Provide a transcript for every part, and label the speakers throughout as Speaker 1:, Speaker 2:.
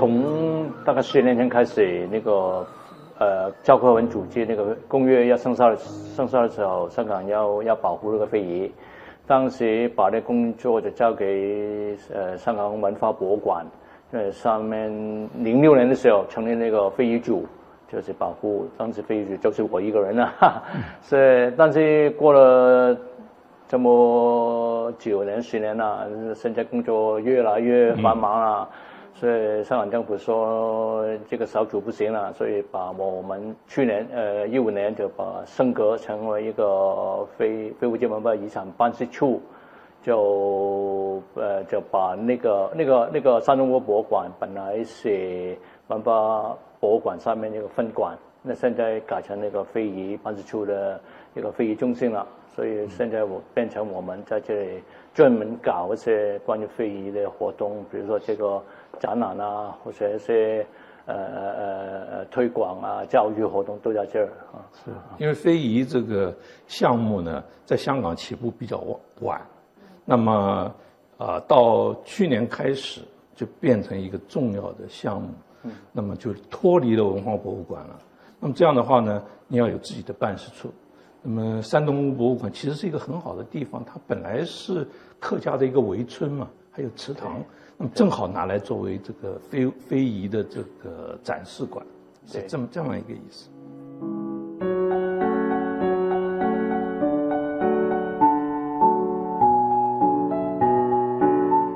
Speaker 1: 从大概十年前开始，那个呃，教科文组织那个公约要生效生效的时候，香港要要保护那个非遗。当时把那工作就交给呃香港文化博物馆，呃上面零六年的时候成立那个非遗组，就是保护当时非遗组就是我一个人了啊，是但是过了这么九年十年了，现在工作越来越繁忙了。所以香港政府说这个小组不行了，所以把我们去年呃一五年就把升格成为一个非非物质文化遗产办事处，就呃就把那个那个那个山东博物馆本来是文化博物馆上面那个分馆，那现在改成那个非遗办事处的一个非遗中心了，所以现在我变成我们在这里专门搞一些关于非遗的活动，比如说这个。展览啊，或者是呃呃呃推广啊，教育活动都在这儿啊。
Speaker 2: 是，因为非遗这个项目呢，在香港起步比较晚，那么啊，到去年开始就变成一个重要的项目，嗯，那么就脱离了文化博物馆了。那么这样的话呢，你要有自己的办事处。那么山东博物馆其实是一个很好的地方，它本来是客家的一个围村嘛，还有祠堂。那么正好拿来作为这个非非遗的这个展示馆，是这么这么一个意思。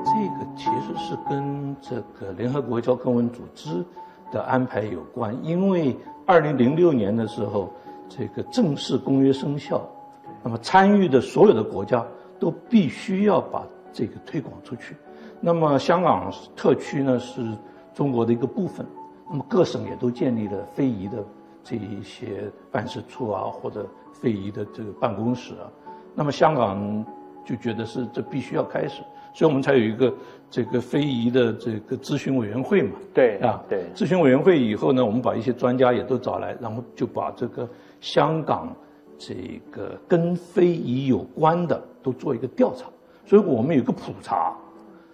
Speaker 2: 这个其实是跟这个联合国教科文组织的安排有关，因为二零零六年的时候，这个正式公约生效，那么参与的所有的国家都必须要把这个推广出去。那么香港特区呢是中国的一个部分，那么各省也都建立了非遗的这一些办事处啊，或者非遗的这个办公室啊。那么香港就觉得是这必须要开始，所以我们才有一个这个非遗的这个咨询委员会嘛。
Speaker 1: 对啊，对。
Speaker 2: 咨询委员会以后呢，我们把一些专家也都找来，然后就把这个香港这个跟非遗有关的都做一个调查，所以我们有个普查。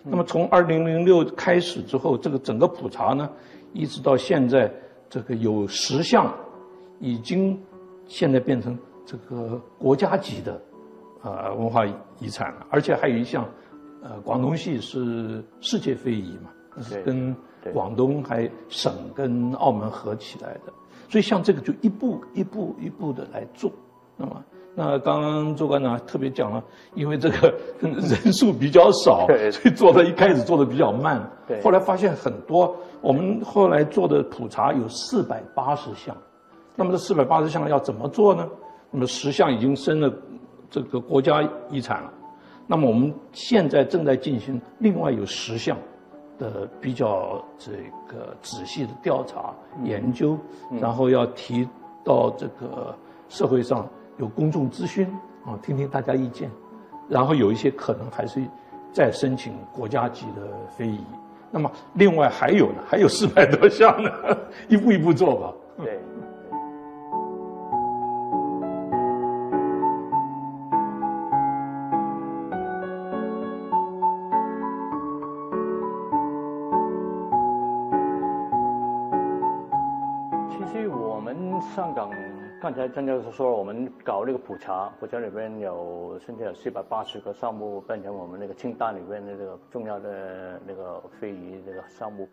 Speaker 2: 那么从二零零六开始之后，这个整个普查呢，一直到现在，这个有十项，已经现在变成这个国家级的，呃文化遗产了，而且还有一项，呃广东戏是世界非遗嘛，跟广东还省跟澳门合起来的，所以像这个就一步一步一步的来做，那么。那刚刚周馆长特别讲了，因为这个 人数比较少，所以做的一开始做的比较慢。
Speaker 1: 对。
Speaker 2: 后来发现很多，我们后来做的普查有四百八十项，那么这四百八十项要怎么做呢？那么十项已经升了这个国家遗产了，那么我们现在正在进行另外有十项的比较这个仔细的调查研究，然后要提到这个社会上。有公众咨询啊，听听大家意见，然后有一些可能还是再申请国家级的非遗。那么另外还有呢，还有四百多项呢，一步一步做吧。
Speaker 1: 对。其实我们上港。刚才张教授说，我们搞那个普查，普查里边有现在有四百八十个项目变成我们那个清单里面的那个重要的那个非遗那个项目，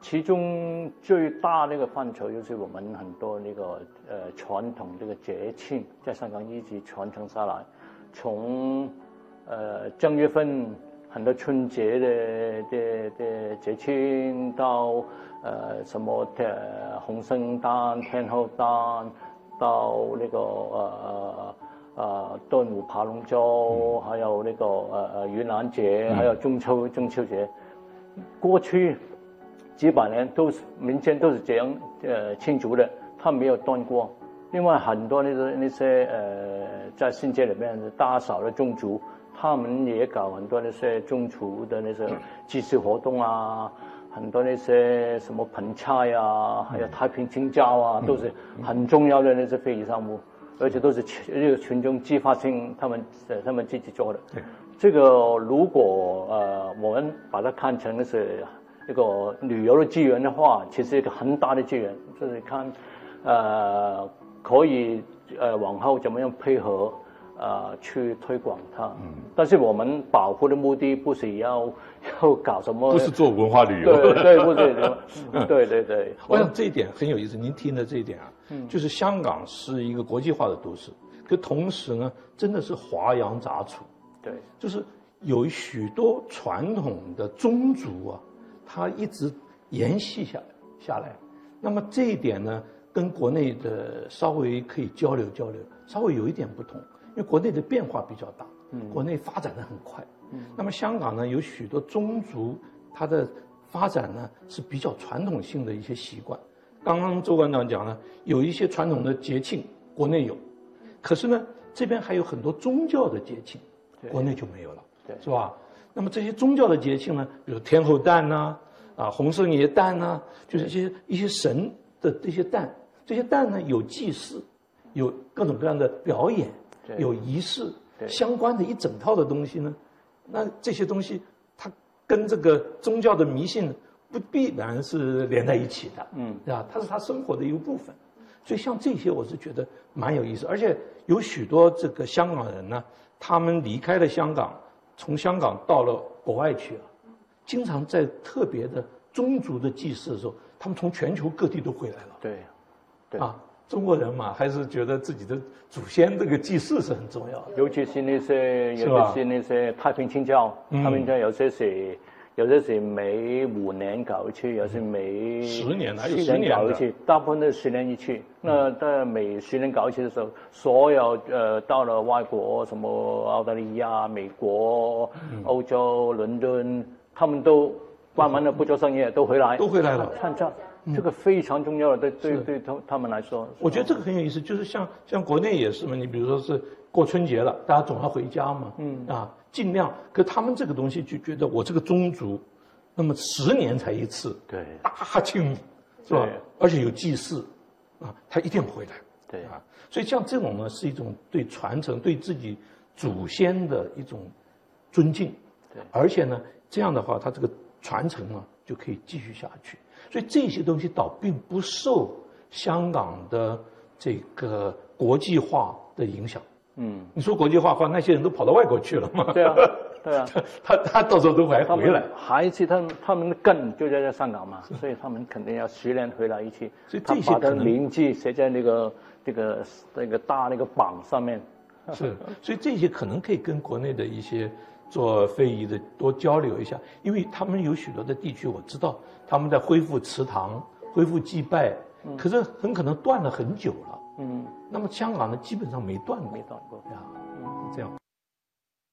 Speaker 1: 其中最大那个范畴就是我们很多那个呃传统这个节庆在香港一直传承下来，从呃正月份很多春节的的的节庆到呃什么呃红圣诞、天后诞。到那个呃呃端午爬龙舟，还有那个呃呃盂兰节，还有中秋中秋节，过去几百年都是民间都是这样呃庆祝的，他没有断过。另外很多那个那些呃在新界里面大嫂的宗族，他们也搞很多那些宗族的那些祭祀活动啊。很多那些什么盆菜呀，还有太平青椒啊，都是很重要的那些非遗项目，而且都是群群众自发性他们他们自己做的。这个如果呃我们把它看成是一个旅游的资源的话，其实一个很大的资源，就是看，呃，可以呃往后怎么样配合。呃，去推广它。嗯，但是我们保护的目的不是要要搞什么，
Speaker 2: 不是做文化旅游。
Speaker 1: 对对，不是。对对对。
Speaker 2: 我想这一点很有意思，您听的这一点啊，嗯，就是香港是一个国际化的都市，可同时呢，真的是华洋杂处。
Speaker 1: 对，
Speaker 2: 就是有许多传统的宗族啊，它一直延续下下来。那么这一点呢，跟国内的稍微可以交流交流，稍微有一点不同。因为国内的变化比较大，嗯，国内发展的很快，嗯，那么香港呢，有许多宗族，它的发展呢是比较传统性的一些习惯。刚刚周馆长讲了，有一些传统的节庆，国内有，可是呢，这边还有很多宗教的节庆，国内就没有了，
Speaker 1: 对，
Speaker 2: 是吧？那么这些宗教的节庆呢，比如天后诞呐，啊，洪圣爷诞呐，就是一些一些神的这些诞，这些诞呢有祭祀，有各种各样的表演。有仪式相关的一整套的东西呢，那这些东西它跟这个宗教的迷信不必然是连在一起的，嗯，对吧？它是他生活的一个部分，所以像这些我是觉得蛮有意思，而且有许多这个香港人呢，他们离开了香港，从香港到了国外去了，经常在特别的宗族的祭祀的时候，他们从全球各地都回来了，
Speaker 1: 对，
Speaker 2: 对。啊。中国人嘛，还是觉得自己的祖先这个祭祀是很重要的。
Speaker 1: 尤其是那些，尤其是那些太平清教，他们家有些是，有些是每五年搞一次，有些每
Speaker 2: 十年还有十年
Speaker 1: 搞一次，大部分都是十年一次。那在每十年搞一次的时候，所有呃到了外国，什么澳大利亚、美国、欧洲、伦敦，他们都慢慢的不做生意，都回来，
Speaker 2: 都回来了，
Speaker 1: 参加。这个非常重要的，对对对他他们来说，
Speaker 2: 我觉得这个很有意思。就是像像国内也是嘛，你比如说是过春节了，大家总要回家嘛，嗯啊，尽量。可他们这个东西就觉得我这个宗族，那么十年才一次，
Speaker 1: 对，
Speaker 2: 大庆，是吧？而且有祭祀，啊，他一定回来，
Speaker 1: 对啊。
Speaker 2: 所以像这种呢，是一种对传承、对自己祖先的一种尊敬，
Speaker 1: 对。
Speaker 2: 而且呢，这样的话，他这个传承啊，就可以继续下去。所以这些东西倒并不受香港的这个国际化的影响。嗯，你说国际化话，那些人都跑到外国去了嘛？
Speaker 1: 对啊，对啊，
Speaker 2: 他他到时候都还回来。
Speaker 1: 还是他们他们的根就在在香港嘛，所以他们肯定要十年回来一次。
Speaker 2: 所以这些
Speaker 1: 可能名字写在那个这个那个大那个榜上面。
Speaker 2: 是，所以这些可能可以跟国内的一些。做非遗的多交流一下，因为他们有许多的地区我知道他们在恢复祠堂、恢复祭拜，可是很可能断了很久了。嗯，那么香港呢，基本上没断过，
Speaker 1: 没断过，
Speaker 2: 呀，这样。